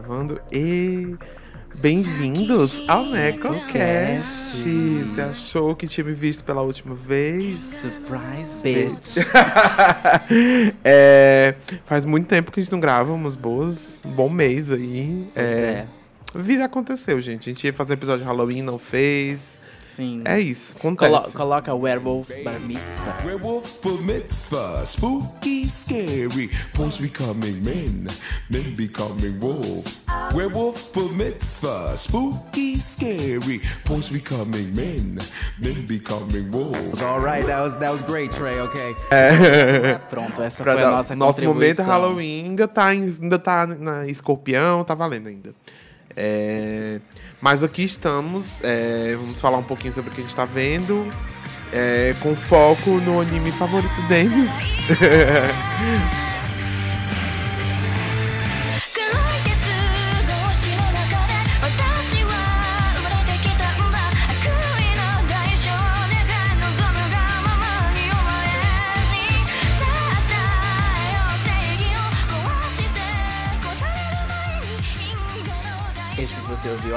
Gravando e bem-vindos ao NecoCast. Você achou que tinha me visto pela última vez? Surprise, bitch. É, faz muito tempo que a gente não grava umas boas, um bom mês aí. Pois é. Vida aconteceu, gente. A gente ia fazer episódio de Halloween, não fez. Sim. É isso, acontece. Colo- coloca Werewolf Bar Mitzvah. Werewolf for mitzvah, spooky, scary. Boys becoming men, men becoming wolf. Werewolf for mitzvah, spooky, scary. Boys becoming men, men becoming wolf. All right, that was that was great, Trey. Okay. Pronto, essa Pra foi a nossa nosso momento. Halloween ainda tá, em- ainda tá na escorpião, tá valendo ainda. É, mas aqui estamos, é, vamos falar um pouquinho sobre o que a gente tá vendo, é, com foco no anime favorito deles.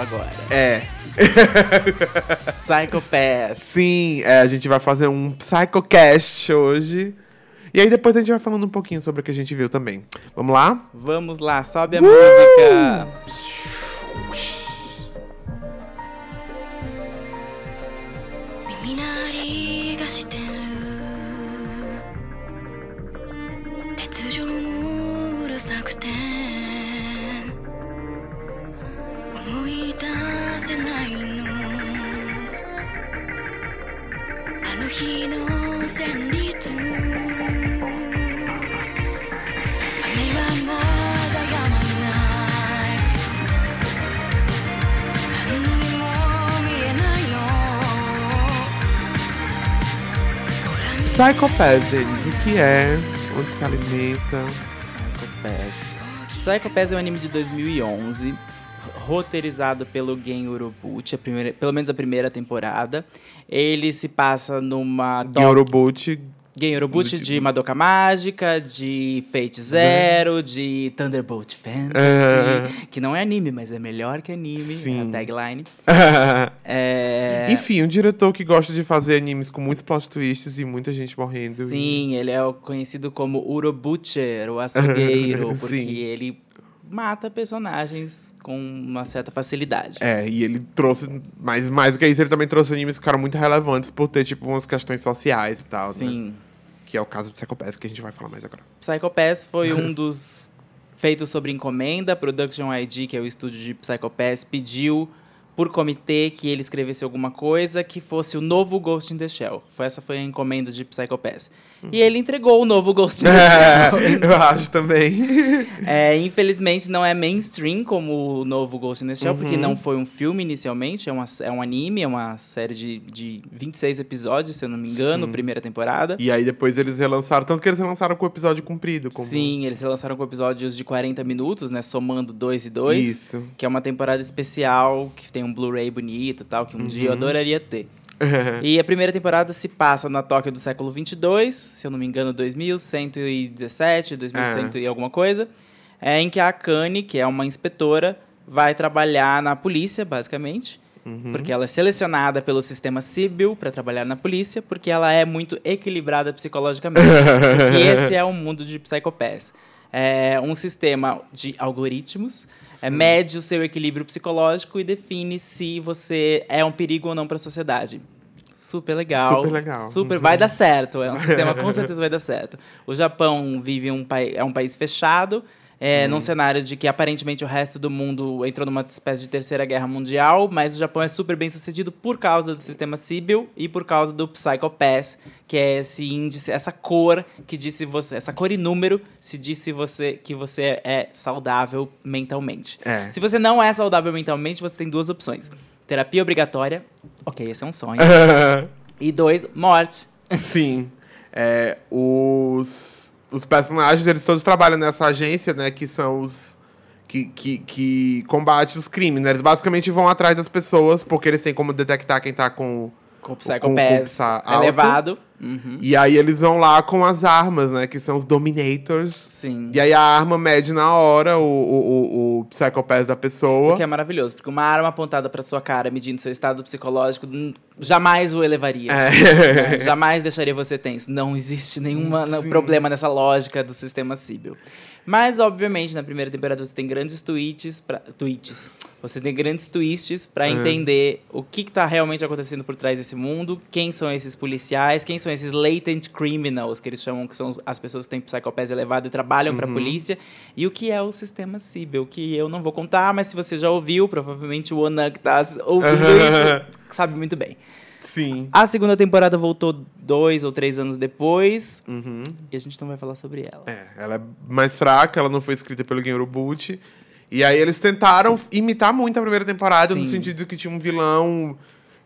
agora. É, Psycho Pass. sim, é, a gente vai fazer um PsychoCast hoje. E aí depois a gente vai falando um pouquinho sobre o que a gente viu também. Vamos lá? Vamos lá, sobe a música. Psycho Pass deles, o que é, onde se alimenta. Psycho Pass. Psycho Pass é um anime de 2011, roteirizado pelo Gen Urobuchi, a primeira, pelo menos a primeira temporada. Ele se passa numa to- Gyorobuchi, Gen Urobuchi de Madoka Mágica, de Fate Zero, de Thunderbolt Fantasy, É. que não é anime, mas é melhor que anime, Sim. é a tagline. É... Enfim, um diretor que gosta de fazer animes com muitos plot twists e muita gente morrendo. e- Sim, ele é conhecido como Urobucher, o açougueiro, porque Sim. ele mata personagens com uma certa facilidade. É, e ele trouxe, mas mais do que isso, ele também trouxe animes que ficaram muito relevantes por ter, tipo, umas questões sociais e tal, né? Que é o caso do Psycho Pass, que a gente vai falar mais agora. Psycho Pass foi um dos feitos sobre encomenda. Production ID, que é o estúdio de Psycho Pass, pediu por comitê que ele escrevesse alguma coisa que fosse o novo Ghost in the Shell. Essa foi a encomenda de Psycho Pass. E ele entregou o novo Ghost in the Shell. eu acho também. É, infelizmente não é mainstream como o novo Ghost in the Shell, porque não foi um filme inicialmente, é, uma, é um anime, é uma série de, de 26 episódios, se eu não me engano, Sim. primeira temporada. E aí depois eles relançaram, tanto que eles relançaram com o episódio comprido. Como... Sim, eles lançaram com episódios de 40 minutos, né? Somando dois e dois. Isso. Que é uma temporada especial, que tem um Blu-ray bonito e tal, que um dia eu Uhum. adoraria ter. E a primeira temporada se passa na Tóquio do século 22, se eu não me engano, 2117, 2100 e alguma coisa. É em que a Akane, que é uma inspetora, vai trabalhar na polícia, basicamente. Uhum. Porque ela é selecionada pelo sistema Sibyl para trabalhar na polícia, porque ela é muito equilibrada psicologicamente. porque esse é o mundo de Psychopaths. É um sistema de algoritmos, é, mede o seu equilíbrio psicológico e define se você é um perigo ou não para a sociedade. Super legal. Super legal. Super, Uhum. vai dar certo. É um sistema com certeza vai dar certo. O Japão vive um é um país fechado, é, Uhum. num cenário de que aparentemente o resto do mundo entrou numa espécie de terceira guerra mundial, mas o Japão é super bem sucedido por causa do sistema Sibyl e por causa do Psycho Pass, que é esse índice, essa cor que diz se você, essa cor e número se diz se você que você é saudável mentalmente. É. Se você não é saudável mentalmente, você tem duas opções: terapia obrigatória, ok, esse é um sonho, e dois, morte. Sim. É, os, os personagens, eles todos trabalham nessa agência, né? Que são os. Que, que, que combate os crimes, né? Eles basicamente vão atrás das pessoas, porque eles têm como detectar quem tá com Com o Psychopass sa- alto. elevado. Uhum. E aí eles vão lá com as armas, né? Que são os Dominators. Sim. E aí a arma mede na hora o, o, o, o Psychopass da pessoa. O que é maravilhoso, porque uma arma apontada pra sua cara, medindo seu estado psicológico, jamais o elevaria. É. né? Jamais deixaria você tenso. Não existe nenhum problema nessa lógica do sistema Sibyl. Mas, obviamente, na primeira temporada você tem grandes tweets, pra, tweets. Você tem grandes twists pra Uhum. entender o que, que tá realmente acontecendo por trás desse mundo, quem são esses policiais, quem são esses latent criminals, que eles chamam que são as pessoas que têm psicopés elevado e trabalham pra Uhum. polícia, e o que é o sistema Sibyl, que eu não vou contar, mas se você já ouviu, provavelmente o que tá ouvindo isso sabe muito bem. Sim. A segunda temporada voltou dois ou três anos depois. Uhum. E a gente não vai falar sobre ela. É, ela é mais fraca, ela não foi escrita pelo Genro Boot. E aí eles tentaram imitar muito a primeira temporada, no Sim. sentido que tinha um vilão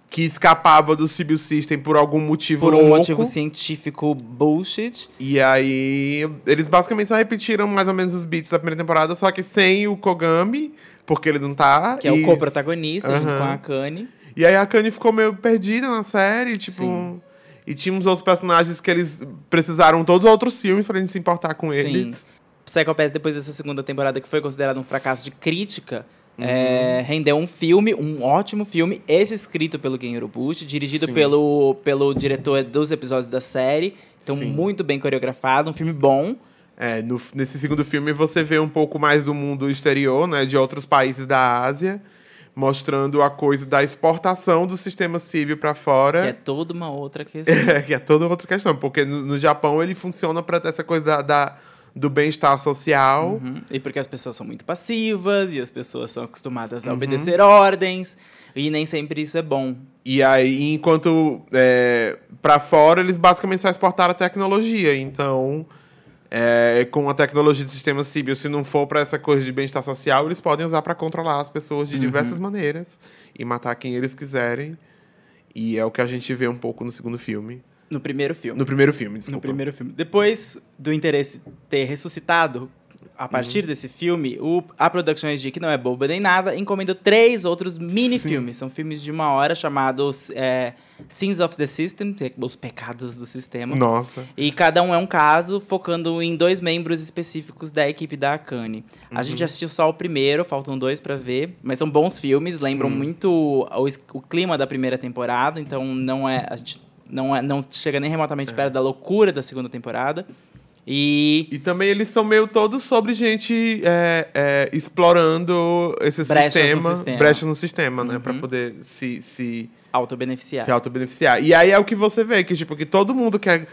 que escapava do Sibyl System por algum motivo Por um louco. motivo científico bullshit. E aí, eles basicamente só repetiram mais ou menos os beats da primeira temporada, só que sem o Kogami, porque ele não tá. Que é e, o co-protagonista, junto Aham. com a Akane. E aí a Kanye ficou meio perdida na série, tipo. Sim. E tinha uns outros personagens que eles precisaram todos os outros filmes pra gente se importar com Sim. eles. Psychopath, depois dessa segunda temporada, que foi considerado um fracasso de crítica, Uhum. é, rendeu um filme, um ótimo filme, esse escrito pelo Ken Urobuchi, dirigido Sim. pelo, pelo diretor dos episódios da série. Então, Sim. muito bem coreografado, um filme bom. É, no- nesse segundo filme você vê um pouco mais do mundo exterior, né, de outros países da Ásia, mostrando a coisa da exportação do sistema civil pra fora. Que é toda uma outra questão. É, que é toda outra questão, porque no, no Japão ele funciona para ter essa coisa da, da- do bem-estar social. Uhum. E porque as pessoas são muito passivas e as pessoas são acostumadas Uhum. a obedecer ordens. E nem sempre isso é bom. E aí, enquanto é, para fora, eles basicamente só exportaram a tecnologia. Então, é, com a tecnologia do sistema Sibyl, se não for para essa coisa de bem-estar social, eles podem usar para controlar as pessoas de diversas maneiras e matar quem eles quiserem. E é o que a gente vê um pouco no segundo filme. No primeiro filme. No primeiro filme, desculpa. No primeiro filme. Depois do interesse ter ressuscitado a partir Uhum. desse filme, o, a Production IG, que não é boba nem nada, encomendou três outros mini-filmes. São filmes de uma hora chamados é, Sins of the System, é os pecados do sistema. Nossa. E cada um é um caso, focando em dois membros específicos da equipe da Akane. A Uhum. gente assistiu só o primeiro, faltam dois pra ver, mas são bons filmes, lembram Sim. muito o, o clima da primeira temporada, então não é a gente não é não chega nem remotamente perto da loucura da segunda temporada. E E também eles são meio todos sobre gente é, é, explorando esse Brechas no sistema, sistema. brechas no sistema, né? Uhum. Pra poder se, se, autobeneficiar. se auto-beneficiar. E aí é o que você vê, que tipo, que todo mundo que é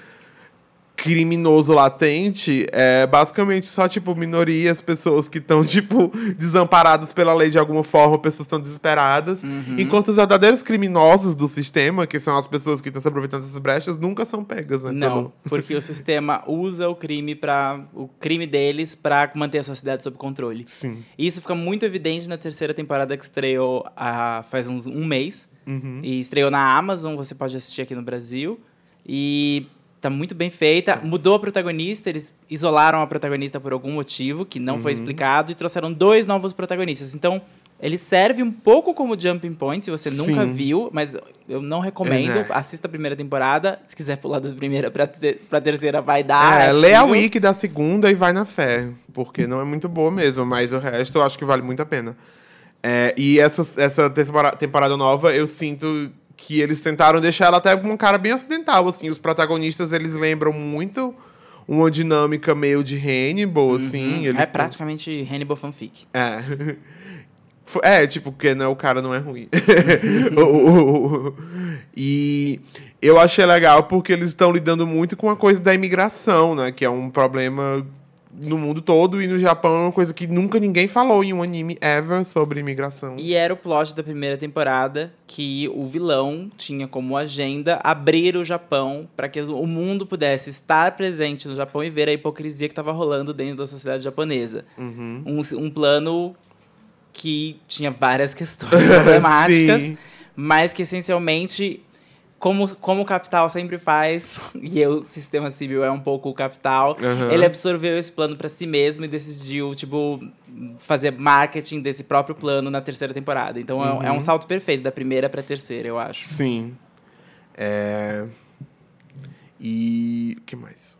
criminoso latente é basicamente só, tipo, minorias, pessoas que estão, tipo, desamparadas pela lei de alguma forma, pessoas estão desesperadas. Uhum. Enquanto os verdadeiros criminosos do sistema, que são as pessoas que estão se aproveitando dessas brechas, nunca são pegas, né? Não, pelo- porque o sistema usa o crime para o crime deles para manter a sociedade sob controle. Sim. E Isso fica muito evidente na terceira temporada que estreou há, faz uns um mês. Uhum. E estreou na Amazon, você pode assistir aqui no Brasil. E tá muito bem feita. Mudou a protagonista, eles isolaram a protagonista por algum motivo que não foi Uhum. explicado e trouxeram dois novos protagonistas. Então, ele serve um pouco como jumping point, se você nunca Sim. viu, mas eu não recomendo. É, né? Assista a primeira temporada. Se quiser pular da primeira pra, ter, pra terceira, vai dar. é, é lê a wiki da segunda e vai na fé. Porque não é muito boa mesmo, mas o resto eu acho que vale muito a pena. É, e essa, essa tempora- temporada nova, eu sinto que eles tentaram deixar ela até com um cara bem ocidental, assim. Os protagonistas, eles lembram muito uma dinâmica meio de Hannibal, assim. Eles É praticamente Hannibal fanfic. É. É, tipo, porque né, o cara não é ruim. E eu achei legal porque eles estão lidando muito com a coisa da imigração, né? Que é um problema no mundo todo e no Japão é uma coisa que nunca ninguém falou em um anime ever sobre imigração. E era o plot da primeira temporada que o vilão tinha como agenda abrir o Japão para que o mundo pudesse estar presente no Japão e ver a hipocrisia que estava rolando dentro da sociedade japonesa. Uhum. Um, um plano que tinha várias questões problemáticas, mas que essencialmente, como, como o capital sempre faz, e o sistema civil é um pouco o capital, Aham. ele absorveu esse plano para si mesmo e decidiu, tipo, fazer marketing desse próprio plano na terceira temporada. Então é um- é, um Uhum. salto perfeito da primeira pra terceira, eu acho. Sim. É... E. O que mais?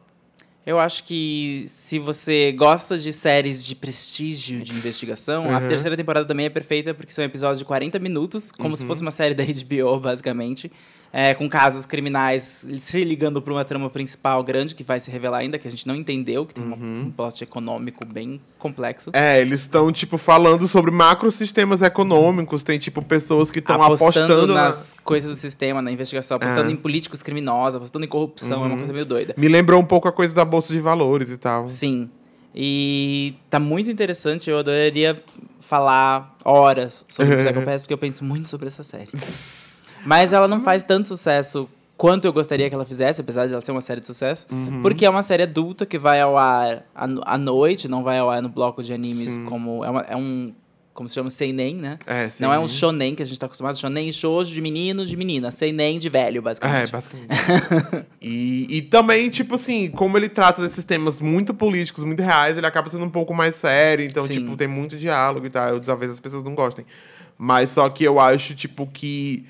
Eu acho que se você gosta de séries de prestígio, de investigação, a Uhum. terceira temporada também é perfeita, porque são episódios de 40 minutos, como Uhum. se fosse uma série da HBO, basicamente. É, com casos criminais se ligando para uma trama principal grande, que vai se revelar ainda, que a gente não entendeu, que tem Uhum. um plot econômico bem complexo. É, eles estão, tipo, falando sobre macrosistemas econômicos. Tem, tipo, pessoas que estão apostando, na- nas coisas do sistema, na investigação, apostando É. em políticos criminosos, apostando em corrupção, é uma Uhum. coisa meio doida. Me lembrou um pouco a coisa da Bolsa de Valores e tal. Sim. E tá muito interessante, eu adoraria falar horas sobre Psycho Pass, porque eu penso muito sobre essa série. Mas ela não faz tanto sucesso quanto eu gostaria que ela fizesse, apesar de ela ser uma série de sucesso. Uhum. Porque é uma série adulta que vai ao ar à no- à noite, não vai ao ar no bloco de animes Sim. como... É, uma- é um... Como se chama? Seinen, né? É, sim. Não é um shonen que a gente tá acostumado. Shonen, shoujo de menino, de menina. Seinen de velho, É, basicamente. basicamente. e, e também, tipo assim, como ele trata desses temas muito políticos, muito reais, ele acaba sendo um pouco mais sério. Então, Sim. tipo, tem muito diálogo e tal. Talvez as pessoas não gostem. Mas só que eu acho, tipo, que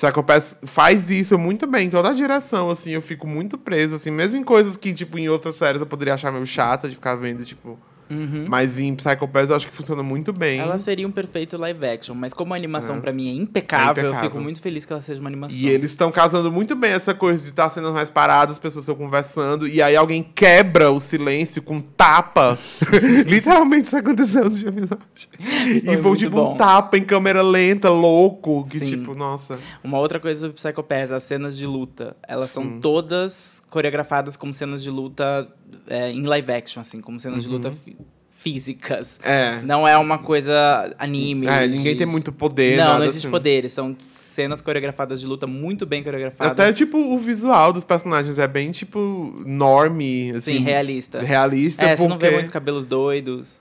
Psycho Pass faz isso muito bem. Toda a direção, assim, eu fico muito preso, assim. Mesmo em coisas que, tipo, em outras séries eu poderia achar meio chata de ficar vendo, tipo... Uhum. Mas em Psycho Pass eu acho que funciona muito bem. Ela seria um perfeito live action, mas como a animação É. pra mim é impecável, É eu impecável. fico muito feliz que ela seja uma animação. E eles estão casando muito bem essa coisa de estar sendo mais paradas, as pessoas estão conversando, e aí alguém quebra o silêncio com tapa. Literalmente isso aconteceu no episódio. E Foi muito tipo bom. um tapa em câmera lenta, louco, que Sim. tipo, nossa. Uma outra coisa sobre Psycho Pass, as cenas de luta. Elas Sim. são todas coreografadas como cenas de luta é, em live action, assim, como cenas de Uhum. luta fí- físicas. É. Não é uma coisa anime. É, de- ninguém tem muito poder, Não, não existe assim. poderes. São cenas coreografadas de luta muito bem coreografadas. Até, tipo, o visual dos personagens é bem, tipo, norme, assim. Sim, realista. Realista, É, você não vê porque- muitos cabelos doidos.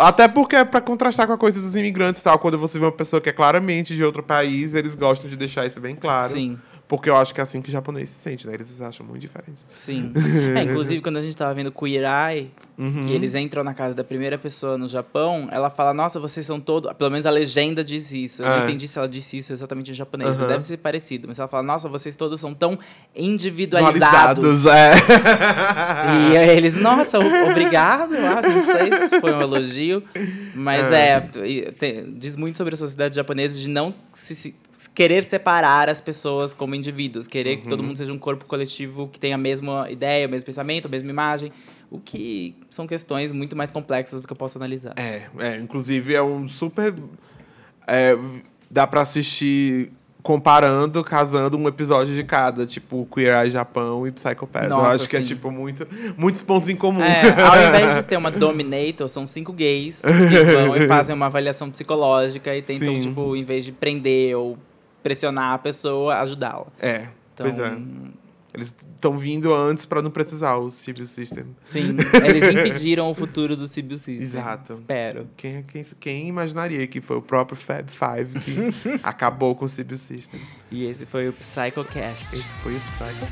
Até porque é pra contrastar com a coisa dos imigrantes e tal. Quando você vê uma pessoa que é claramente de outro país, eles gostam de deixar isso bem claro. Sim, Porque eu acho que é assim que o japonês se sente, né? Eles acham muito diferentes. sim. é, inclusive, quando a gente tava vendo Eye, Uhum. que eles entram na casa da primeira pessoa no Japão, ela fala, nossa, vocês são todos... Pelo menos a legenda diz isso. Eu É. não entendi se ela disse isso exatamente em japonês, mas Aham. deve ser parecido. Mas ela fala, nossa, vocês todos são tão individualizados. Dualizados, é. E aí eles, nossa, obrigado, acho, não sei se foi um elogio. Mas é, e tem- diz muito sobre a sociedade japonesa de não se, se- querer separar as pessoas como indivíduos, querer que todo Uhum. mundo seja um corpo coletivo que tenha a mesma ideia, o mesmo pensamento, a mesma imagem. O que são questões muito mais complexas do que eu posso analisar. É, é, inclusive é um super. é, dá pra assistir comparando, casando um episódio de cada, tipo Queer Eye Japão e Psycho Pass. Eu Nossa, acho que é sim. tipo muito, muitos pontos em comum. É, ao invés de ter uma Dominator, são cinco gays que vão e fazem uma avaliação psicológica e tentam, Sim. tipo, em vez de prender ou pressionar a pessoa, ajudá-la. É, Então, pois é. Eles estão vindo antes pra não precisar o Civil System. Sim, eles impediram o futuro do Sibiu System. Exato. Espero. Quem, quem, quem imaginaria que foi o próprio Fab Five que acabou com o Civil System? E esse foi o PsychoCast. Esse foi o Psycho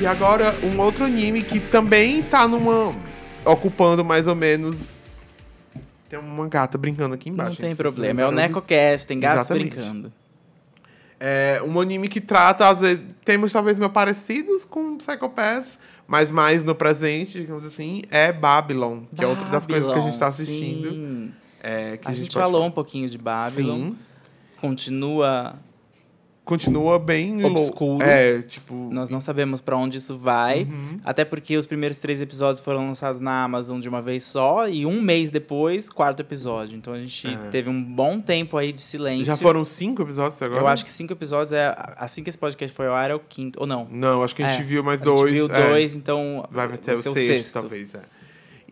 E agora, um outro anime que também tá numa. ocupando mais ou menos. Tem uma gata brincando aqui embaixo. Não tem problema. É o NecoCast, tem gatos Exatamente. brincando. É um anime que trata, às vezes, temas talvez meio parecidos com Psycho Pass, mas mais no presente, digamos assim, é Babylon, que é outra das coisas que a gente tá Babylon, assistindo. É, que A, gente, pode falou falar. um pouquinho de Babylon. Sim. Continua. Continua bem Obscuro. É, tipo. Nós não sabemos pra onde isso vai. Uhum. Até porque os primeiros três episódios foram lançados na Amazon de uma vez só. E um mês depois, quarto episódio. Então a gente É. teve um bom tempo aí de silêncio. Já foram cinco episódios agora? Eu acho que cinco episódios é. Assim que esse podcast foi ao ar, é o quinto. Ou não? Não, acho que a gente É, viu mais a gente dois. viu é. dois, então. Vai ter o ser sexto, talvez, é.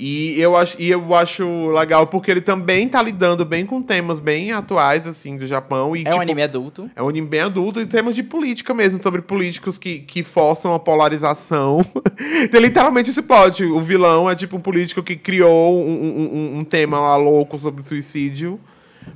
E eu, acho, e eu acho legal porque ele também tá lidando bem com temas bem atuais, assim, do Japão. E, É um tipo, anime adulto. É um anime bem adulto e temas de política mesmo, sobre políticos que, que forçam a polarização. Tem literalmente esse plot. O vilão é tipo um político que criou um, um, um- um tema lá louco sobre suicídio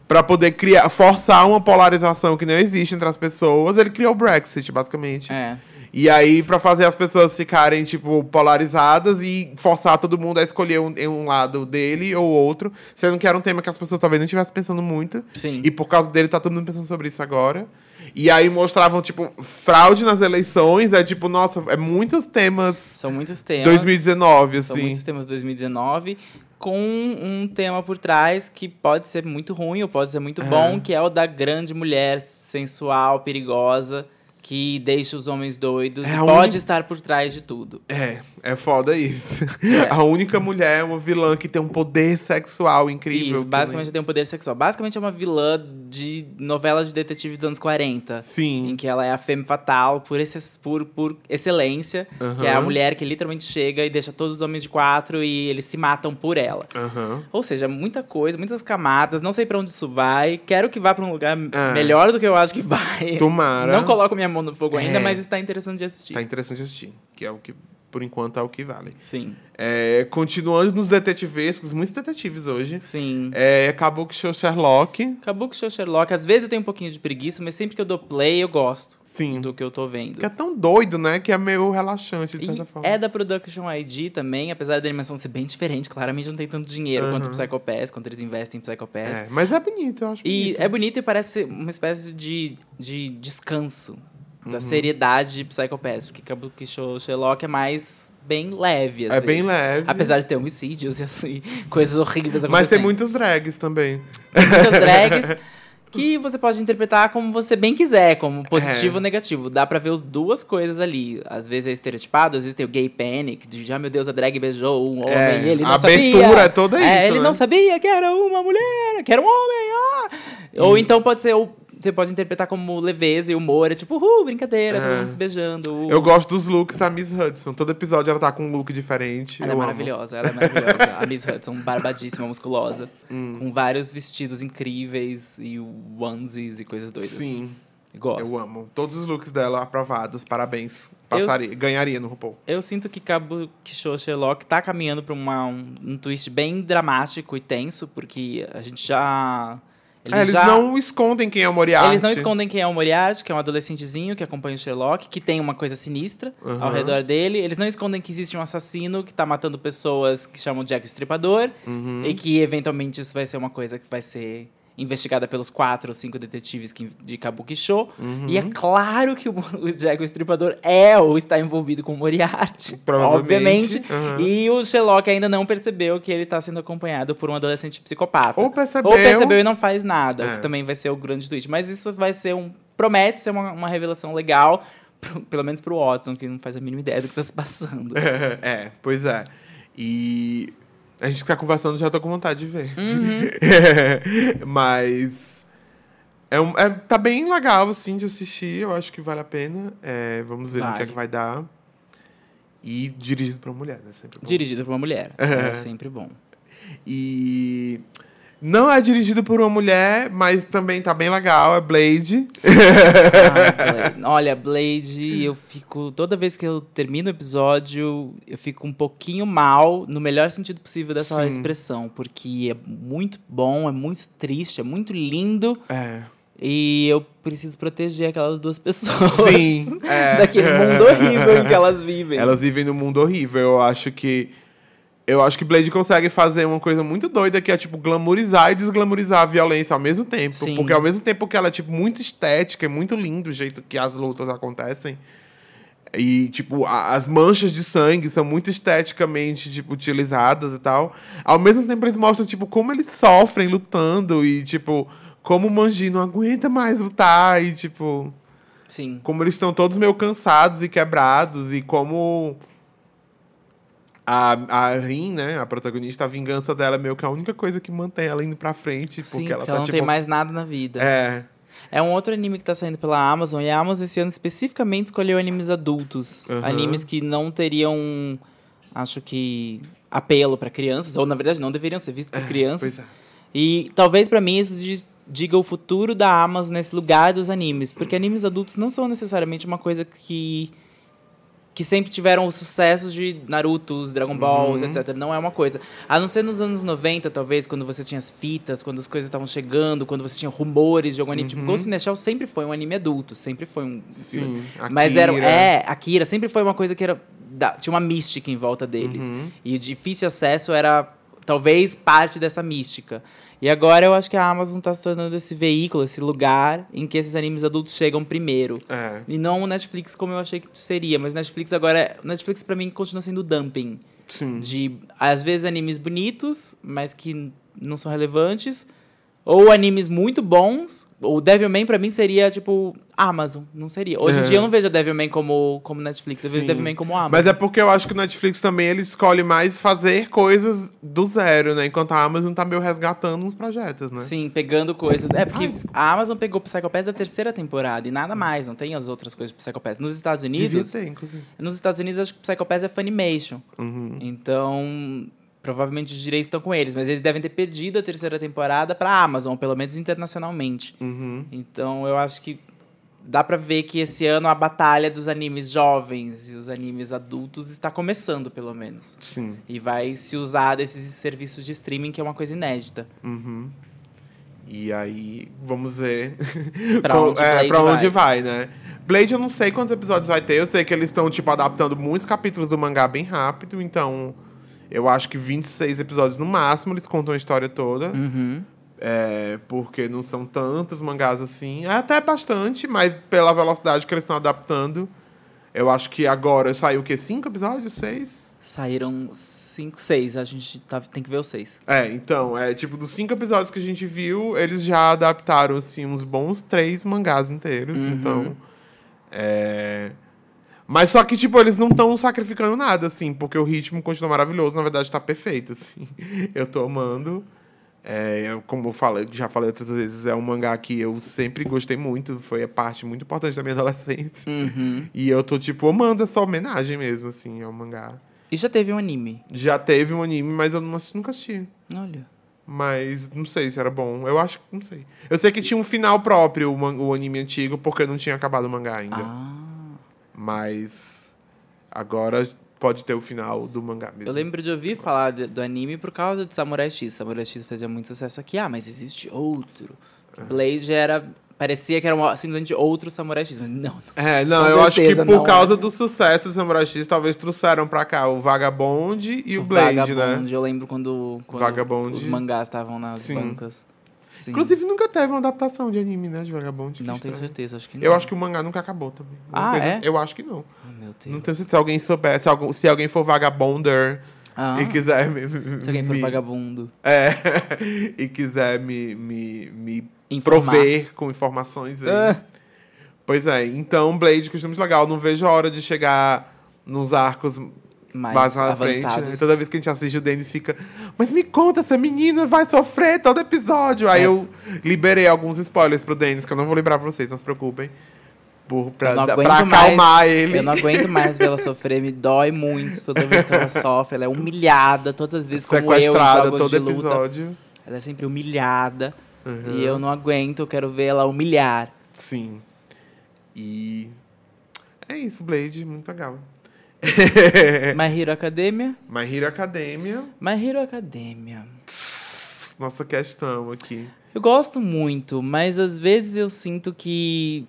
pra poder criar, forçar uma polarização que não existe entre as pessoas. Ele criou o Brexit, basicamente. É. E aí, pra fazer as pessoas ficarem, tipo, polarizadas e forçar todo mundo a escolher um, um lado dele ou outro, sendo que era um tema que as pessoas talvez não estivessem pensando muito. Sim. E por causa dele, tá todo mundo pensando sobre isso agora. E aí mostravam, tipo, fraude nas eleições. É tipo, nossa, é muitos temas São muitos temas. 2019, São assim. muitos temas 2019 com um tema por trás que pode ser muito ruim ou pode ser muito bom, que é o da grande mulher sensual, perigosa, que deixa os homens doidos É e pode estar por trás de tudo. É, é foda isso. É. A única mulher é uma vilã que tem um poder sexual incrível. Isso, basicamente nem- tem um poder sexual. Basicamente é uma vilã de novela de detetive dos anos 40. Em Sim. que ela é a femme fatal por, exces- por, por excelência, que é a mulher que literalmente chega e deixa todos os homens de quatro e eles se matam por ela. Aham. Ou seja, muita coisa, muitas camadas, não sei pra onde isso vai. Quero que vá pra um lugar É. melhor do que eu acho que vai. Tomara. Não coloco minha mão no fogo ainda, É. mas está interessante de assistir. Tá interessante assistir. Que é o que, por enquanto, é o que vale. Sim, É, continuando nos detetivescos, muitos detetives hoje. sim. É, acabou que show Sherlock. Acabou que o Sherlock, às vezes eu tenho um pouquinho de preguiça, mas sempre que eu dou play, eu gosto Sim. do que eu tô vendo. Que é tão doido, né? Que é meio relaxante, de certa E forma. é da Production ID também, apesar da animação ser bem diferente, claramente não tem tanto dinheiro quanto o. Psycho Pass, quanto eles investem em Psycho Pass. É, mas é bonito, eu acho E bonito. é bonito e parece uma espécie de, de descanso da Uhum. seriedade de Psycho Pass, porque Kabuki Show Sherlock é mais bem leve, É bem leve. Apesar de ter homicídios e assim, coisas horríveis acontecendo. Mas tem muitos drags também. Tem muitas drags que você pode interpretar como você bem quiser, como positivo É. ou negativo. Dá pra ver as duas coisas ali. Às vezes é estereotipado, às vezes tem o gay panic, de já, meu Deus, a drag beijou um homem É, e ele não a sabia. abertura é toda É, isso, ele né? não sabia que era uma mulher, que era um homem. Ah! Ou então pode ser... o- Você pode interpretar como leveza e humor. É tipo, uhul, brincadeira, É. todo mundo se beijando. uh. Eu gosto dos looks da Miss Hudson. Todo episódio ela tá com um look diferente. Ela eu é amo. maravilhosa, ela é maravilhosa. a Miss Hudson, barbadíssima, musculosa. Hum. Com vários vestidos incríveis e onesies e coisas doidas. Sim, Gosto. eu amo. Todos os looks dela aprovados. Parabéns. Eu Passaria, s- ganharia no RuPaul. Eu sinto que Cabo Show Sherlock tá caminhando pra uma, um, um twist bem dramático e tenso, porque a gente já. É, eles já- não escondem quem é o Moriarty. Eles não escondem quem é o Moriarty, que é um adolescentezinho que acompanha o Sherlock, que tem uma coisa sinistra ao Aham. redor dele. Eles não escondem que existe um assassino que tá matando pessoas que chamam Jack o Estripador. Uhum. E que, eventualmente, isso vai ser uma coisa que vai ser investigada pelos quatro ou cinco detetives que- de Kabuki Show. Uhum. E é claro que o, o Jack o Estripador é ou está envolvido com o Moriarty. Provavelmente, Obviamente. aham. E o Sherlock ainda não percebeu que ele está sendo acompanhado por um adolescente psicopata. Ou percebeu. Ou percebeu e não faz nada, o É. que também vai ser o grande twist. Mas isso vai ser um. Promete ser uma, uma revelação legal, pro- pelo menos pro Watson, que não faz a mínima ideia do que está se passando. é, pois é. E a gente ficar conversando já tô com vontade de ver. Uhum. Mas. É um, é, tá bem legal, assim, de assistir. Eu acho que vale a pena. É, vamos ver no que é Vale. que vai dar. E dirigido por uma mulher, né? Sempre bom. Dirigido por uma mulher. É sempre bom. E. Não é dirigido por uma mulher, mas também tá bem legal. É Blade. Blade. Olha, Blade, eu fico. Toda vez que eu termino o episódio, eu fico um pouquinho mal, no melhor sentido possível dessa Sim. expressão. Porque é muito bom, é muito triste, é muito lindo. É. E eu preciso proteger aquelas duas pessoas. Sim. é. Daquele mundo horrível em que elas vivem. Elas vivem num mundo horrível. Eu acho que. Eu acho que Blade consegue fazer uma coisa muito doida que é, tipo, glamorizar e desglamorizar a violência ao mesmo tempo. Sim. Porque ao mesmo tempo que ela é, tipo, muito estética e muito lindo o jeito que as lutas acontecem. E, tipo, a- as manchas de sangue são muito esteticamente, tipo, utilizadas e tal. Ao mesmo tempo, eles mostram, tipo, como eles sofrem lutando e, tipo, como o Manji não aguenta mais lutar e, tipo Sim. como eles estão todos meio cansados e quebrados, e como a, a Rin, né, a protagonista, a vingança dela é meio que a única coisa que mantém ela indo pra frente, Sim, porque ela tá não tipo. tem mais nada na vida. É, É um outro anime que tá saindo pela Amazon, e a Amazon esse ano especificamente escolheu animes adultos. Aham. Animes que não teriam Acho que apelo pra crianças, ou na verdade não deveriam ser vistos por crianças. Pois é. E talvez pra mim isso di- diga o futuro da Amazon nesse lugar dos animes, porque animes adultos não são necessariamente uma coisa que que sempre tiveram os sucessos de Narutos, Dragon Balls, etc. Não é uma coisa. A não ser nos anos 90, talvez, quando você tinha as fitas, quando as coisas estavam chegando, quando você tinha rumores de algum anime. Tipo, Ghost in the Shell sempre foi um anime adulto, sempre foi um... Sim. Mas era, Akira. é, Akira sempre foi uma coisa que era tinha uma mística em volta deles. Uhum. E o difícil acesso era talvez parte dessa mística. E agora eu acho que a Amazon está se tornando esse veículo, esse lugar em que esses animes adultos chegam primeiro. É. E não o Netflix como eu achei que seria, mas Netflix agora é, Netflix para mim continua sendo dumping Sim. de às vezes animes bonitos, mas que não são relevantes, ou animes muito bons. O Devilman pra mim seria tipo Amazon, não seria. Hoje em É. dia eu não vejo a Devilman como como Netflix, eu vejo Sim. Devilman como Amazon. Mas é porque eu acho que o Netflix também ele escolhe mais fazer coisas do zero, né? Enquanto a Amazon tá meio resgatando uns projetos, né? Sim, pegando coisas. É, porque Ai, a Amazon pegou Psycho Pass da terceira temporada e nada mais, não tem as outras coisas do Psycho Pass. Nos Estados Devia Unidos, ter, inclusive. nos Estados Unidos acho que Psycho Pass é Funimation. Uhum. Então, provavelmente os direitos estão com eles, mas eles devem ter perdido a terceira temporada pra Amazon, pelo menos internacionalmente. Uhum. Então, eu acho que dá pra ver que esse ano a batalha dos animes jovens e os animes adultos está começando, pelo menos. Sim. E vai se usar desses serviços de streaming, que é uma coisa inédita. Uhum. E aí, vamos ver Pra onde é, pra onde vai. vai, né? Blade eu não sei quantos episódios vai ter. Eu sei que eles estão, tipo, adaptando muitos capítulos do mangá bem rápido. Então, eu acho que 26 episódios no máximo. Eles contam a história toda. Uhum. É, porque não são tantos mangás assim. É até bastante, mas pela velocidade que eles estão adaptando. Eu acho que agora saiu o quê? Cinco episódios? Seis? Saíram cinco, seis. A gente tá- tem que ver os seis. É, então, é tipo, dos cinco episódios que a gente viu, eles já adaptaram, assim, uns bons três mangás inteiros. Uhum. Então. É. Mas só que, tipo, eles não estão sacrificando nada, assim, porque o ritmo continua maravilhoso, na verdade tá perfeito, assim. Eu tô amando. É, como eu falei, já falei outras vezes, é um mangá que eu sempre gostei muito, foi a parte muito importante da minha adolescência. Uhum. E eu tô, tipo, amando essa homenagem mesmo, assim, ao mangá. E já teve um anime. Já teve um anime, mas eu nunca assisti. Olha. Mas não sei se era bom. Eu acho que não sei. Eu sei que tinha um final próprio, o, o anime antigo, porque não tinha acabado o mangá ainda. Ah. Mas agora pode ter o final do mangá mesmo. Eu lembro de ouvir falar de- do anime por causa de Samurai X. Samurai X fazia muito sucesso aqui. Ah, mas existe outro. É. Blade era. Parecia que era uma- simplesmente outro Samurai X. Mas não. É, não, eu acho que por causa é. do sucesso do Samurai X, talvez trouxeram pra cá o Vagabond e o, Blade, Vagabond, né? Eu lembro quando, quando Vagabond. os mangás estavam nas Sim. bancas. Sim. Inclusive, nunca teve uma adaptação de anime, né? De Vagabond. não tenho certeza, acho que não. Eu acho que o mangá nunca acabou também. Uma Ah, é? assim- Eu acho que não. Ah, meu Deus. Não tenho certeza. Se alguém souber, se alguém, se alguém for vagabonder Ah, e quiser me, se alguém for me- vagabundo. É, e quiser me, me, me Informar. prover com informações aí. Ah. Pois é, então Blade costuma ser legal. Não vejo a hora de chegar nos arcos Mais, mais na frente. avançados. Né? Toda vez que a gente assiste o Denis fica, mas me conta, essa menina vai sofrer todo episódio. Aí É. eu liberei alguns spoilers pro Denis, que eu não vou liberar pra vocês, não se preocupem. Por, pra, pra acalmar ele. Eu não aguento mais ver ela sofrer, me dói muito toda vez que ela sofre. Ela é humilhada todas as vezes, como eu todo de luta. episódio. Ela é sempre humilhada. Uhum. E eu não aguento, eu quero ver ela humilhar. Sim. E. É isso, Blade, muito legal. My Hero Academia. My Hero Academia. My Hero Academia. Nossa questão aqui. Eu gosto muito, mas às vezes eu sinto que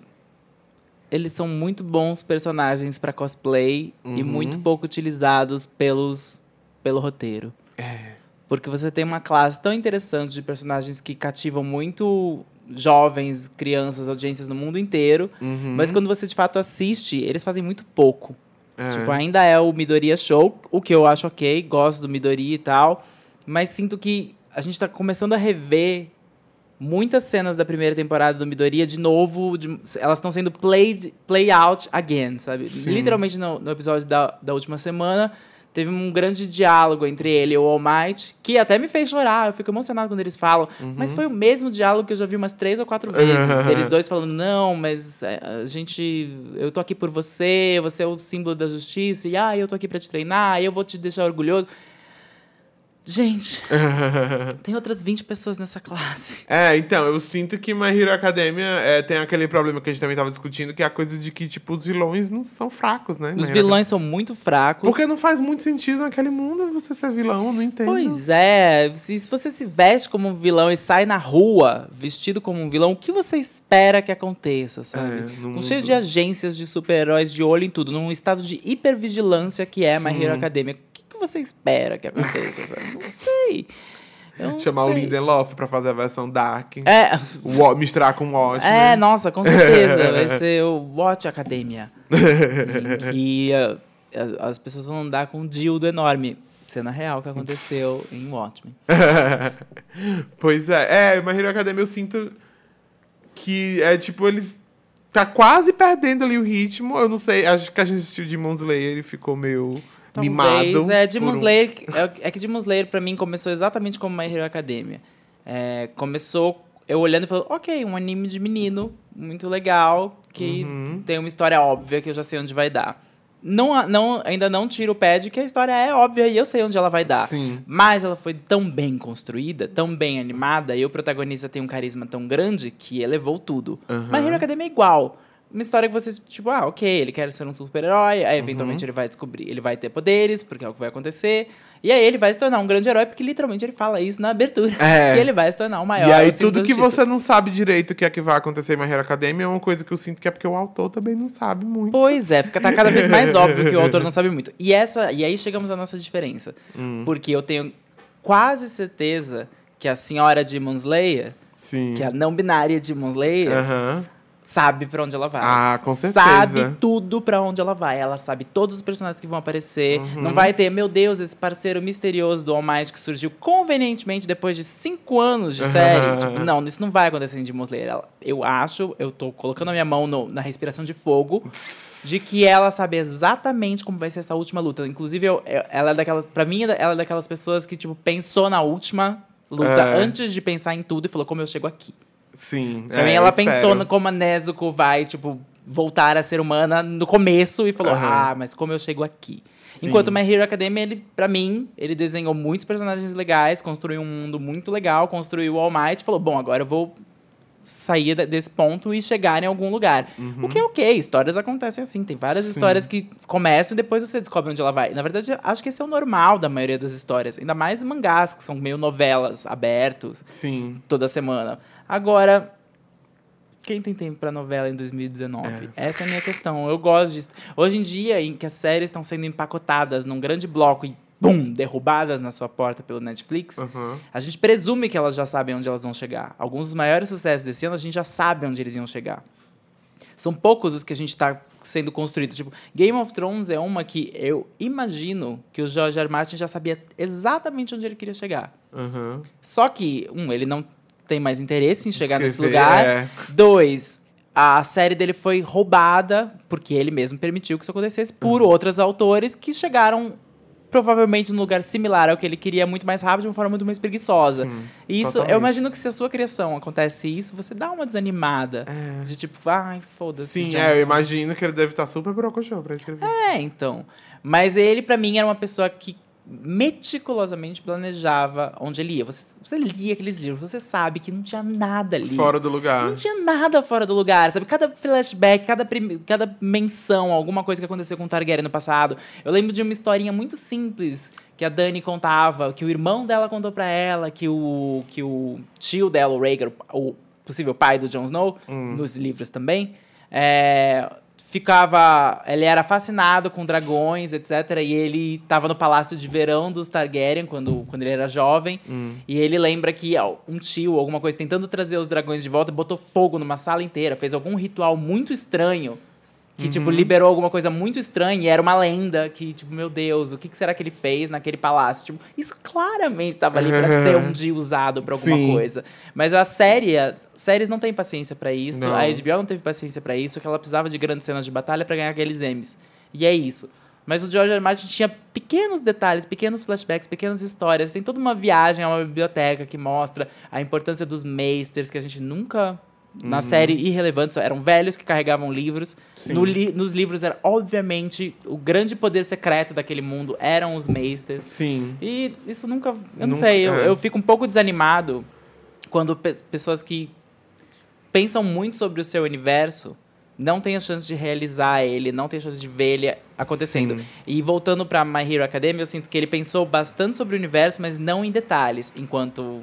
eles são muito bons personagens pra cosplay e Uhum. muito pouco utilizados pelos pelo roteiro. É. Porque você tem uma classe tão interessante de personagens que cativam muito jovens, crianças, audiências no mundo inteiro, Uhum. mas quando você de fato assiste, eles fazem muito pouco. É. Tipo, ainda é o Midoriya Show, o que eu acho ok, gosto do Midoriya e tal, mas sinto que a gente tá começando a rever muitas cenas da primeira temporada do Midoriya de novo, de- elas estão sendo played, play out again, sabe? Sim. Literalmente no, no episódio da, da última semana, Teve um grande diálogo entre ele e o All Might, que até me fez chorar. Eu fico emocionado quando eles falam. Mas foi o mesmo diálogo que eu já vi umas três ou quatro vezes. eles dois falando, não, mas é, a gente... Eu tô aqui por você, você é o símbolo da justiça. E, ah, eu tô aqui pra te treinar, eu vou te deixar orgulhoso. Gente, tem outras 20 pessoas nessa classe. É, então, eu sinto que My Hero Academia é, tem aquele problema que a gente também tava discutindo, que é a coisa de que, tipo, os vilões não são fracos, né? Os My vilões são muito fracos. Porque não faz muito sentido naquele mundo você ser vilão, eu não entendo. Pois é, se, se você se veste como um vilão e sai na rua vestido como um vilão, o que você espera que aconteça, sabe? É, no um mundo- cheio de agências de super-heróis de olho em tudo, num estado de hipervigilância que é My Sim. Hero Academia. O você espera que aconteça? Não sei. Não Chamar o sei. Lindelof pra fazer a versão Dark. É, Wa- misturar com Watchmen. é, nossa, com certeza. Vai ser o Watch Academia. em que ah, as, as pessoas vão andar com um dildo enorme. Cena real que aconteceu em Watchmen. pois é. É, My Hero Academia eu sinto que é tipo, eles tá quase perdendo ali o ritmo. Eu não sei, acho que a gente assistiu Demon Slayer e ficou meio mimado. Talvez. É, Demon um- Slayer, é, é que Demon Slayer pra mim começou exatamente como My Hero Academia. É, começou eu olhando e falando, ok, um anime de menino, muito legal, que Uhum. tem uma história óbvia que eu já sei onde vai dar. Não, não, ainda não tiro o pé de que a história é óbvia e eu sei onde ela vai dar. Sim. Mas ela foi tão bem construída, tão bem animada, e o protagonista tem um carisma tão grande que elevou tudo. Aham. My Hero Academia é igual. Uma história que você, tipo, ah, ok, ele quer ser um super-herói, aí eventualmente Uhum. ele vai descobrir, ele vai ter poderes, porque é o que vai acontecer. E aí ele vai se tornar um grande herói, porque literalmente ele fala isso na abertura. É. Que ele vai se tornar o maior. E aí, tudo que justiça. você não sabe direito o que é que vai acontecer em My Hero Academia é uma coisa que eu sinto que é porque o autor também não sabe muito. Pois é, fica tá cada vez mais óbvio que o autor não sabe muito. E essa, e aí chegamos à nossa diferença. Hum. Porque eu tenho quase certeza que a senhora de Slayer, Sim. que é a não binária de Slayer. Sabe pra onde ela vai. Ah, com certeza. Sabe tudo pra onde ela vai. Ela sabe todos os personagens que vão aparecer. Uhum. Não vai ter, meu Deus, esse parceiro misterioso do All Might que surgiu convenientemente depois de cinco anos de série. tipo, não, isso não vai acontecer em Demon Slayer. Ela- Eu acho, eu tô colocando a minha mão no- na respiração de fogo, de que ela sabe exatamente como vai ser essa última luta. Inclusive, eu- eu- ela é daquelas. Pra mim, ela é daquelas pessoas que, tipo, pensou na última luta É. antes de pensar em tudo e falou como eu chego aqui. Sim. Pra mim, é, ela pensou no como a Nezuko vai, tipo, voltar a ser humana no começo e falou, Aham. ah, mas como eu chego aqui? Sim. Enquanto My Hero Academia, ele, pra mim, ele desenhou muitos personagens legais, construiu um mundo muito legal, construiu o All Might falou, bom, agora eu vou sair desse ponto e chegar em algum lugar. O que é ok, histórias acontecem assim. Tem várias Uhum. Sim. histórias que começam e depois você descobre onde ela vai. Na verdade, acho que esse é o normal da maioria das histórias. Ainda mais mangás, que são meio novelas abertos Sim. toda semana. Agora, quem tem tempo pra novela em 2019? Essa é a minha questão. Eu gosto disso. Hoje em dia, em que as séries estão sendo empacotadas num grande bloco e, bum, derrubadas na sua porta pelo Netflix, Aham. a gente presume que elas já sabem onde elas vão chegar. Alguns dos maiores sucessos desse ano, a gente já sabe onde eles iam chegar. São poucos os que a gente está sendo construído. Tipo, Game of Thrones é uma que eu imagino que o George R. Martin já sabia exatamente onde ele queria chegar. Aham. Só que, um, ele não tem mais interesse em chegar nesse Escrever, lugar. é. Dois, a série dele foi roubada, porque ele mesmo permitiu que isso acontecesse, por Uhum. outros autores que chegaram provavelmente num lugar similar ao que ele queria muito mais rápido, de uma forma muito mais preguiçosa. Sim, E isso, totalmente. eu imagino que se a sua criação acontece isso, você dá uma desanimada. É. De tipo, ai, foda-se. Sim, é, eu imagino que ele deve estar super brocochô pra escrever. É, então. Mas ele, pra mim, era uma pessoa que meticulosamente planejava onde ele ia. Você, você lia aqueles livros, você sabe que não tinha nada ali. Fora do lugar. Não tinha nada fora do lugar, sabe? Cada flashback, cada, cada menção, alguma coisa que aconteceu com o Targaryen no passado. Eu lembro de uma historinha muito simples que a Dani contava, que o irmão dela contou pra ela, que o, que o tio dela, o Rhaegar, o possível pai do Jon Snow, Hum. nos livros também, é, ficava... Ele era fascinado com dragões, etc. E ele tava no palácio de verão dos Targaryen, quando, quando ele era jovem. Hum. E ele lembra que ó, um tio, alguma coisa, tentando trazer os dragões de volta, botou fogo numa sala inteira, fez algum ritual muito estranho. Que, tipo, liberou alguma coisa muito estranha e era uma lenda que, tipo, meu Deus, o que que será que ele fez naquele palácio? Tipo, isso claramente estava ali pra ser um dia usado pra alguma Sim. coisa. Mas a série, a- séries não tem paciência pra isso, Não. a HBO não teve paciência pra isso, que ela precisava de grandes cenas de batalha pra ganhar aqueles Emmys. E é isso. Mas o George R. R. Martin tinha pequenos detalhes, pequenos flashbacks, pequenas histórias. Tem toda uma viagem a uma biblioteca que mostra a importância dos meisters, que a gente nunca... Na série Irrelevantes, eram velhos que carregavam livros. No li- nos livros era, obviamente, o grande poder secreto daquele mundo eram os meisters. Sim. E isso nunca. Eu não Nunca- sei, eu, é. eu fico um pouco desanimado quando pe- pessoas que pensam muito sobre o seu universo não têm a chance de realizar ele, não têm a chance de ver ele acontecendo. Sim. E voltando pra My Hero Academia, eu sinto que ele pensou bastante sobre o universo, mas não em detalhes, enquanto.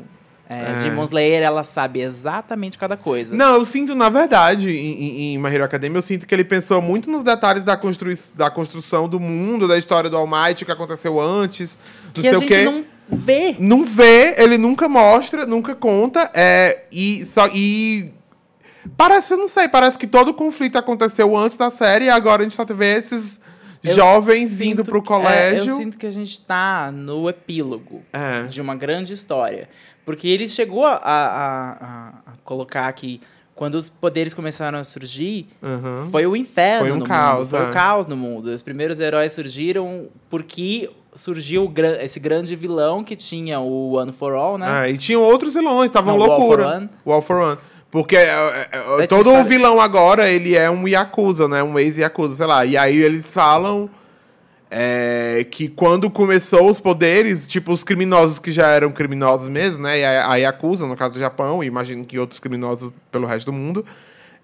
É, É. Demon Slayer, ela sabe exatamente cada coisa. Não, eu sinto, na verdade, em, em, em My Hero Academia, eu sinto que ele pensou muito nos detalhes da, construi da construção do mundo, da história do All Might, que aconteceu antes, não que sei a o quê. não vê. Não vê, ele nunca mostra, nunca conta, é, e só e parece, eu não sei, parece que todo o conflito aconteceu antes da série e agora a gente só vê esses Eu jovens indo pro que- é, colégio. eu sinto que a gente tá no epílogo É. de uma grande história. Porque ele chegou a, a- a- colocar que quando os poderes começaram a surgir, Aham. foi o inferno Foi um no caos, mundo. Foi é. o caos no mundo. Os primeiros heróis surgiram porque surgiu esse grande vilão que tinha o One for All, né? É, e tinham outros vilões, estavam loucura. for One. O All for One. Porque é, é, é, todo start- vilão agora, ele é um Yakuza, né? Um ex-Yakuza, sei lá. E aí eles falam é, que quando começou os poderes, tipo, os criminosos que já eram criminosos mesmo, né? E a, a Yakuza, no caso do Japão, e imagino que outros criminosos pelo resto do mundo,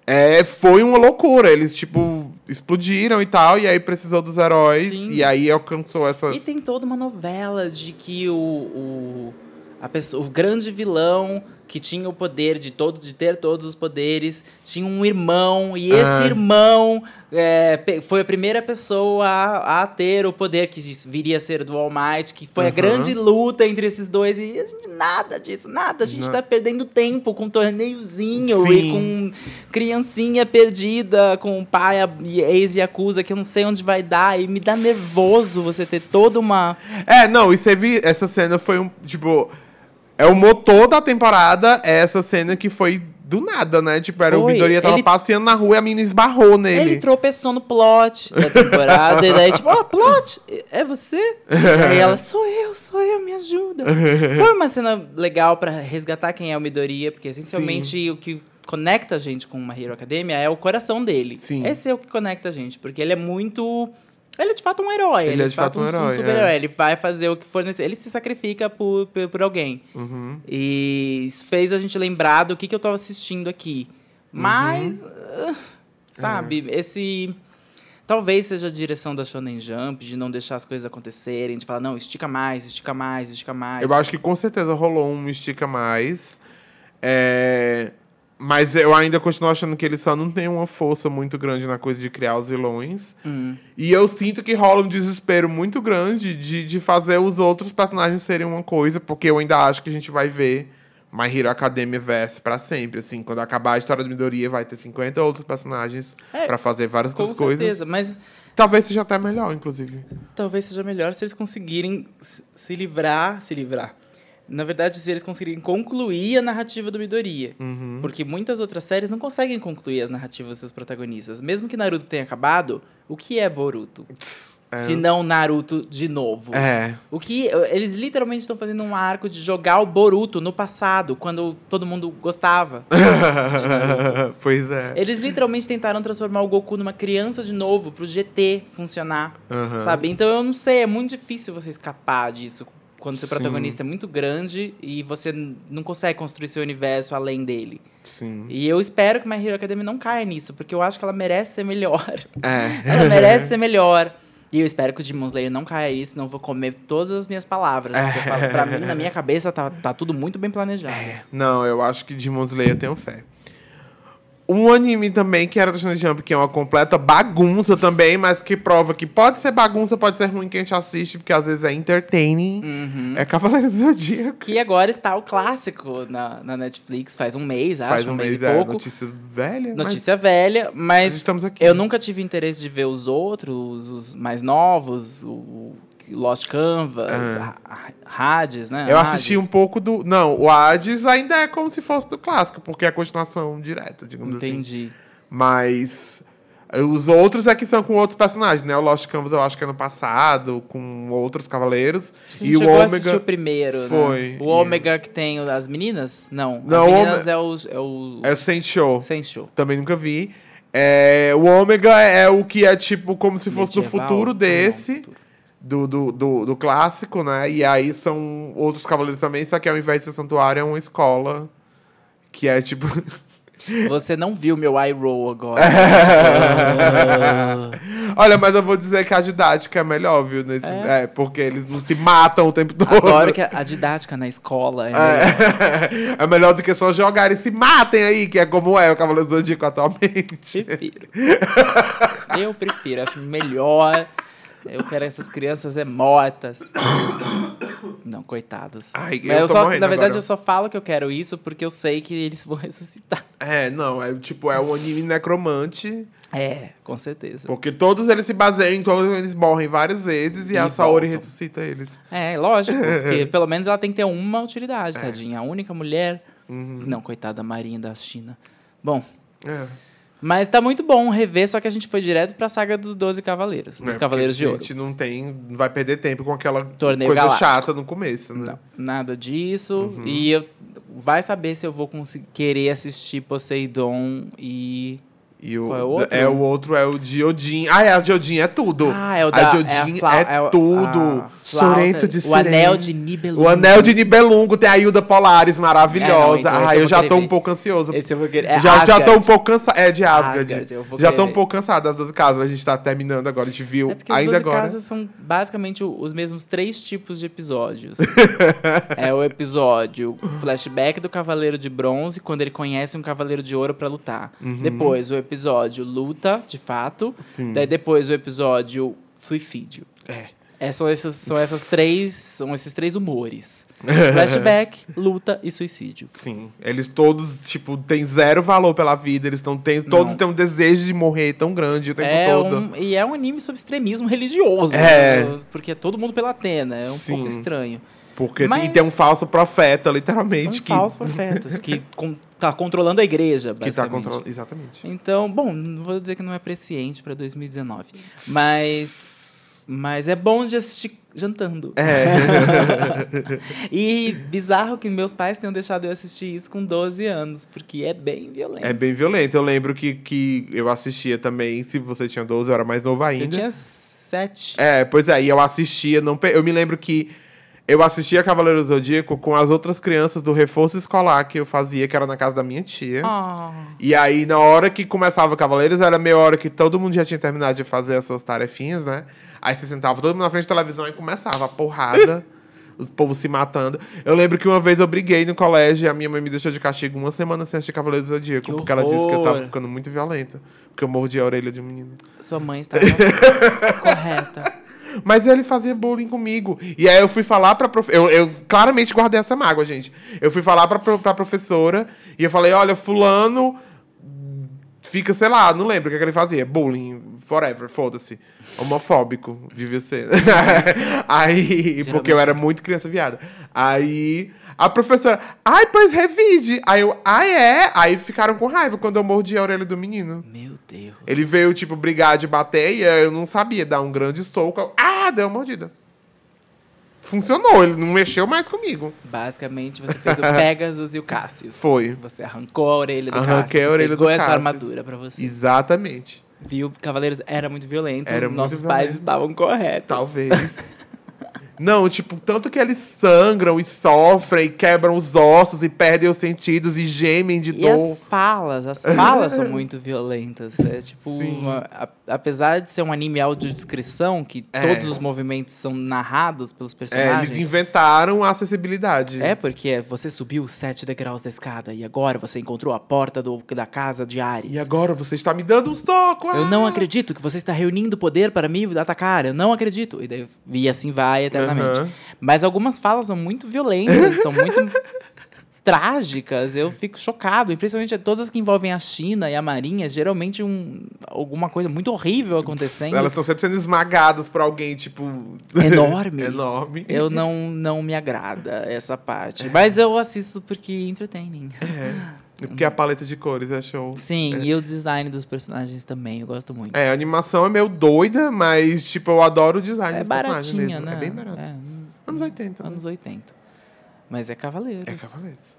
é, foi uma loucura. Eles, tipo, explodiram e tal, e aí precisou dos heróis, Sim. e aí alcançou essas... E tem toda uma novela de que o, o, a pessoa, o grande vilão que tinha o poder de todo de ter todos os poderes tinha um irmão e esse Ah. irmão é, foi a primeira pessoa a, a ter o poder que viria a ser do All Might, que foi a Aham. grande luta entre esses dois e a gente, nada disso, nada. A gente Não. tá perdendo tempo com torneiozinho Sim. e com criancinha perdida, com pai a- e ex-yakuza que eu não sei onde vai dar e me dá nervoso você ter toda uma É, não, e você viu, essa cena foi um, tipo, é o motor da temporada, é essa cena que foi do nada, né? Tipo, era o Midoriya tava ele- passeando na rua e a menina esbarrou nele. Ele tropeçou no plot da temporada, e daí, tipo, ó, plot, é você? E aí ela, sou eu, sou eu, me ajuda. Foi uma cena legal pra resgatar quem é o Midoriya, porque essencialmente o que conecta a gente com uma Hero Academia é o coração dele. Sim. Esse é o que conecta a gente, porque ele é muito. Ele é de fato um herói. Ele, é de fato um, herói, super-herói. é. Ele vai fazer o que for necessário. Ele se sacrifica por, por, por alguém. Uhum. E isso fez a gente lembrar do que, que eu tava assistindo aqui. Mas, ah, sabe, esse. Talvez seja a direção da Shonen Jump, de não deixar as coisas acontecerem, de falar, não, estica mais, estica mais, estica mais. Eu acho que com certeza rolou um estica mais. É, Mas eu ainda continuo achando que ele só não tem uma força muito grande na coisa de criar os vilões. Hum. E eu sinto que rola um desespero muito grande de, de fazer os outros personagens serem uma coisa, porque eu ainda acho que a gente vai ver My Hero Academia verse pra sempre. Assim, quando acabar a história do Midoriya, vai ter 50 outros personagens É, pra fazer várias Com outras coisas. certeza, mas Talvez seja até melhor, inclusive. talvez seja melhor se eles conseguirem se se livrar, se livrar. Na verdade, se eles conseguirem concluir a narrativa do Midoriya. Uhum. Porque muitas outras séries não conseguem concluir as narrativas dos seus protagonistas. Mesmo que Naruto tenha acabado, o que é Boruto? É. Se não Naruto de novo. É. O que eles literalmente estão fazendo um arco de jogar o Boruto no passado, quando todo mundo gostava. pois é. Eles literalmente tentaram transformar o Goku numa criança de novo pro GT funcionar, Aham. sabe? Então eu não sei, é muito difícil você escapar disso quando seu Sim. protagonista é muito grande e você não consegue construir seu universo além dele. Sim. E eu espero que My Hero Academia não caia nisso, porque eu acho que ela merece ser melhor. É. Ela merece ser melhor. E eu espero que o Demon Slayer não caia nisso, senão eu vou comer todas as minhas palavras. Porque eu falo, pra mim, na minha cabeça, tá, tá tudo muito bem planejado. Não, eu acho que Demon Slayer eu tenho fé. Um anime também que era do Shonen Jump, que é uma completa bagunça também, mas que prova que pode ser bagunça, pode ser ruim que a gente assiste, porque às vezes é entertaining. Uhum. É Cavaleiros do Zodíaco. Que agora está o clássico na, na Netflix, faz um mês, acho, Faz um, um mês, mês, e é pouco. notícia velha. mas Notícia velha, mas nós estamos aqui. eu nunca tive interesse de ver os outros, os mais novos, o Lost Canvas, a- Hades, né? Eu Hades. assisti um pouco do. Não, o Hades ainda é como se fosse do clássico, porque é a continuação direta, digamos assim. Entendi. Mas Os outros é que são com outros personagens, né? O Lost Canvas eu acho que é no passado, com outros cavaleiros. Acho que a E gente o a assistir Ômega o primeiro, foi, né? O e- Ômega que tem as meninas? Não. Não, as o meninas é o... É o... é Show. Sem show. Também nunca vi. É, o Ômega é o que é tipo como se fosse do Medieval? futuro Não, desse. futuro. Do, do, do, do clássico, né? E aí são outros cavaleiros também, só que ao invés de ser santuário, é uma escola. Que é tipo. Você não viu meu eye roll agora. Olha, mas eu vou dizer que a didática é melhor, viu? Nesse... É? É? porque eles não se matam o tempo todo. Agora que a, didática na escola é melhor. É. é melhor do que só jogar e se matem aí, que é como é o Cavaleiro do Zodíaco atualmente. Prefiro. Eu prefiro, acho melhor. Eu quero essas crianças é mortas. Não, coitados. Ai, Mas eu tô só, na verdade, agora. eu só falo que eu quero isso porque eu sei que eles vão ressuscitar. É, não, é tipo, é um anime necromante. É, com certeza. Porque todos eles se baseiam, todos eles morrem várias vezes e, E a Saori voltam. ressuscita eles. É, lógico, porque pelo menos ela tem que ter uma É. utilidade, tadinha. A única mulher. Uhum. Não, coitada da Marinha da China. Bom, É. mas tá muito bom rever, só que a gente foi direto pra saga dos Doze Cavaleiros. Dos porque Cavaleiros de A Ouro. gente não tem. Não vai perder tempo com aquela Torneio coisa galáctico. chata no começo, né? Não, nada disso. Uhum. E eu, vai saber se eu vou conseguir querer assistir Poseidon e. E o, é o outro? é o outro é o de Odin. Ah, é a de Odin, é tudo. Ah, é o a da. de é, Odin é, o- tudo. a flauta, Sorento de O Sirene. anel de Nibelung. O anel de Nibelungo tem a Hilda Polaris maravilhosa. então esse ah, eu eu, já tô ver. um pouco ansioso. Esse eu vou querer. É já, já tô um pouco cansado. É de Asgard. Asgard, já tô um pouco cansado das duas casas. A gente tá terminando agora. A gente viu É porque as ainda 12 agora. casas são basicamente o- os mesmos três tipos de episódios. é o episódio flashback do Cavaleiro de Bronze, quando ele conhece um Cavaleiro de Ouro pra lutar. Depois o episódio luta, de fato. Sim. Daí depois o episódio suicídio. É. É, são, essas, são essas três. São esses três humores. Flashback, luta e suicídio. Sim. Eles todos, tipo, têm zero valor pela vida. Eles tão, têm, todos têm um desejo de morrer tão grande o tempo É todo. um, e é um anime sobre extremismo religioso. É. né? Porque é todo mundo pela Atena. É um Sim. pouco estranho. Porque Mas- e tem um falso profeta, literalmente, que, falsos profetas que con- tá controlando a igreja, que tá basicamente. controlando. Exatamente. Então, bom, não vou dizer que não é presciente pra 2019. Mas, mas é bom de assistir jantando. É. E bizarro que meus pais tenham deixado eu assistir isso com 12 anos, porque é bem violento. é bem violento. Eu lembro que, que eu assistia também, se você tinha 12, eu era mais novo ainda. Eu tinha sete. É, pois é, e eu assistia, não, eu me lembro que eu assistia Cavaleiro Zodíaco com as outras crianças do reforço escolar que eu fazia, que era na casa da minha tia. Ah, E aí, na hora que começava Cavaleiros, era meia hora que todo mundo já tinha terminado de fazer as suas tarefinhas, né? Aí você sentava todo mundo na frente da televisão e começava a porrada, os povos se matando. Eu lembro que uma vez eu briguei no colégio e a minha mãe me deixou de castigo uma semana sem assistir Cavaleiros do Zodíaco, Que porque ela disse que eu tava ficando muito violenta. Porque eu mordi a orelha de um menino. sua mãe estava correta. Mas ele fazia bullying comigo. E aí eu fui falar pra prof... eu, eu claramente guardei essa mágoa, gente. Eu fui falar pra, pra professora e eu falei, olha, fulano fica, sei lá, não lembro o que, é que ele fazia. Bullying, forever, foda-se. Homofóbico, devia ser. aí, porque eu era muito criança viada. Aí a professora, ai, pois revide. Aí eu, ah, é? Aí ficaram com raiva quando eu mordi a orelha do menino. Meu Deus. Ele veio, tipo, brigar de bater e eu não sabia dar um grande soco. Eu, ah, deu uma mordida. Funcionou, ele não mexeu mais comigo. Basicamente, você fez o Pegasus e o Cassius. Foi. Você arrancou a orelha do Arranquei Cassius. a orelha do pegou essa Cassius. armadura pra você. Exatamente. Viu? Cavaleiros era muito violento. Era muito Nossos pais violento. estavam corretos. Talvez. Não, tipo, tanto que eles sangram e sofrem, e quebram os ossos e perdem os sentidos e gemem de E dor. as falas, as falas são muito violentas. É tipo, uma- a- apesar de ser um anime audiodescrição, que É. todos os movimentos são narrados pelos É, personagens. eles inventaram a acessibilidade. É, porque você subiu sete degraus da escada e agora você encontrou a porta do- da casa de Ares. E agora você está me dando um soco! Eu não ah! acredito que você está reunindo poder para me atacar. Eu não acredito. E, daí, e assim vai Aham. Mas algumas falas são muito violentas, são muito trágicas. Eu fico chocado. E principalmente todas as que envolvem a China e a Marinha, geralmente um, alguma coisa muito horrível acontecendo. Elas estão sempre sendo esmagadas por alguém, tipo. Enorme. Enorme. Eu não, não me agrada essa parte. Mas eu assisto porque é entertaining. Porque a paleta de cores é show. Sim, e o design dos personagens também, eu gosto muito. É, a animação é meio doida, mas, tipo, eu adoro o design É dos personagens mesmo. né? É bem barato. É, Anos 80. né? anos 80. Mas é Cavaleiros. É Cavaleiros.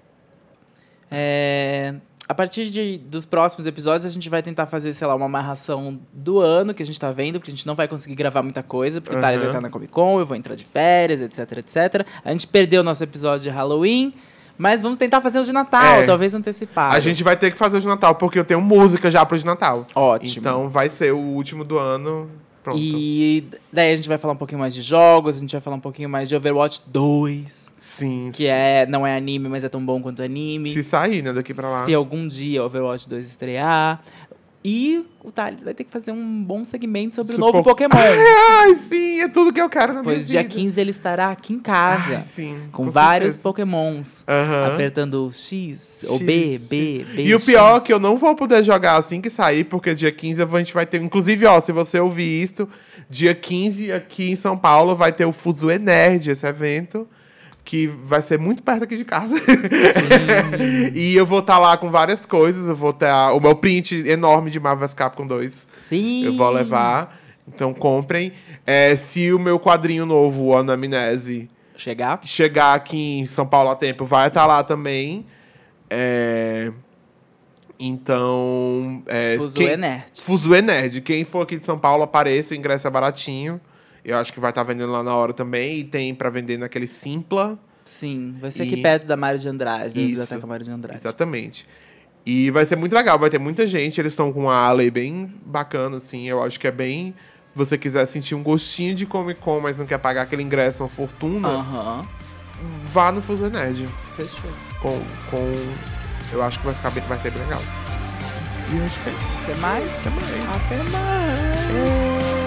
É, a partir de- dos próximos episódios, a gente vai tentar fazer, sei lá, uma amarração do ano que a gente tá vendo, porque a gente não vai conseguir gravar muita coisa, porque o Thales vai estar na Comic Con, eu vou entrar de férias, etc, etc. A gente perdeu o nosso episódio de Halloween, mas vamos tentar fazer o de Natal, É. talvez antecipado. A gente vai ter que fazer o de Natal, porque eu tenho música já pro de Natal. Ótimo. Então vai ser o último do ano. Pronto. E daí a gente vai falar um pouquinho mais de jogos, a gente vai falar um pouquinho mais de Overwatch 2, Sim. que é, não é anime, mas é tão bom quanto anime. Se sair, né, daqui pra lá. Se algum dia Overwatch 2 estrear. E o Thales vai ter que fazer um bom segmento sobre o novo Pokémon. Ai, sim, é tudo que eu quero na minha pois dia vida. 15 ele estará aqui em casa. Ai, sim, com, vários certeza. Pokémons. Apertando o X, ou B, X, B, B. E o pior é X. que eu não vou poder jogar assim que sair, porque dia 15 a gente vai ter. Inclusive, ó, se você ouvir isto, dia 15 aqui em São Paulo vai ter o Fuso Nerd, esse evento. Que vai ser muito perto aqui de casa. e eu vou estar lá com várias coisas. Eu vou ter o meu print enorme de Marvel vs Capcom 2. Sim. Eu vou levar. Então comprem. É, se o meu quadrinho novo, o Anamnese, Chegar. chegar aqui em São Paulo a tempo, vai estar lá também. É, Então. É, Fuso quem... é nerd. Fuso é Nerd. Quem for aqui de São Paulo, apareça, o ingresso é baratinho. Eu acho que vai estar vendendo lá na hora também. E tem pra vender naquele Simpla. Sim, vai ser E- aqui perto da Mário de Andrade, da. Biblioteca Mário de Andrade. Exatamente. E vai ser muito legal, vai ter muita gente. Eles estão com uma alley bem bacana, assim. Eu acho que é bem. Se você quiser sentir um gostinho de Comic Con, mas não quer pagar aquele ingresso, uma fortuna, Aham. vá no Fuso Nerd. Fechou. Com, com. Eu acho que vai, ficar bem, vai ser bem legal. E eu acho que é Até mais? até mais. Até mais.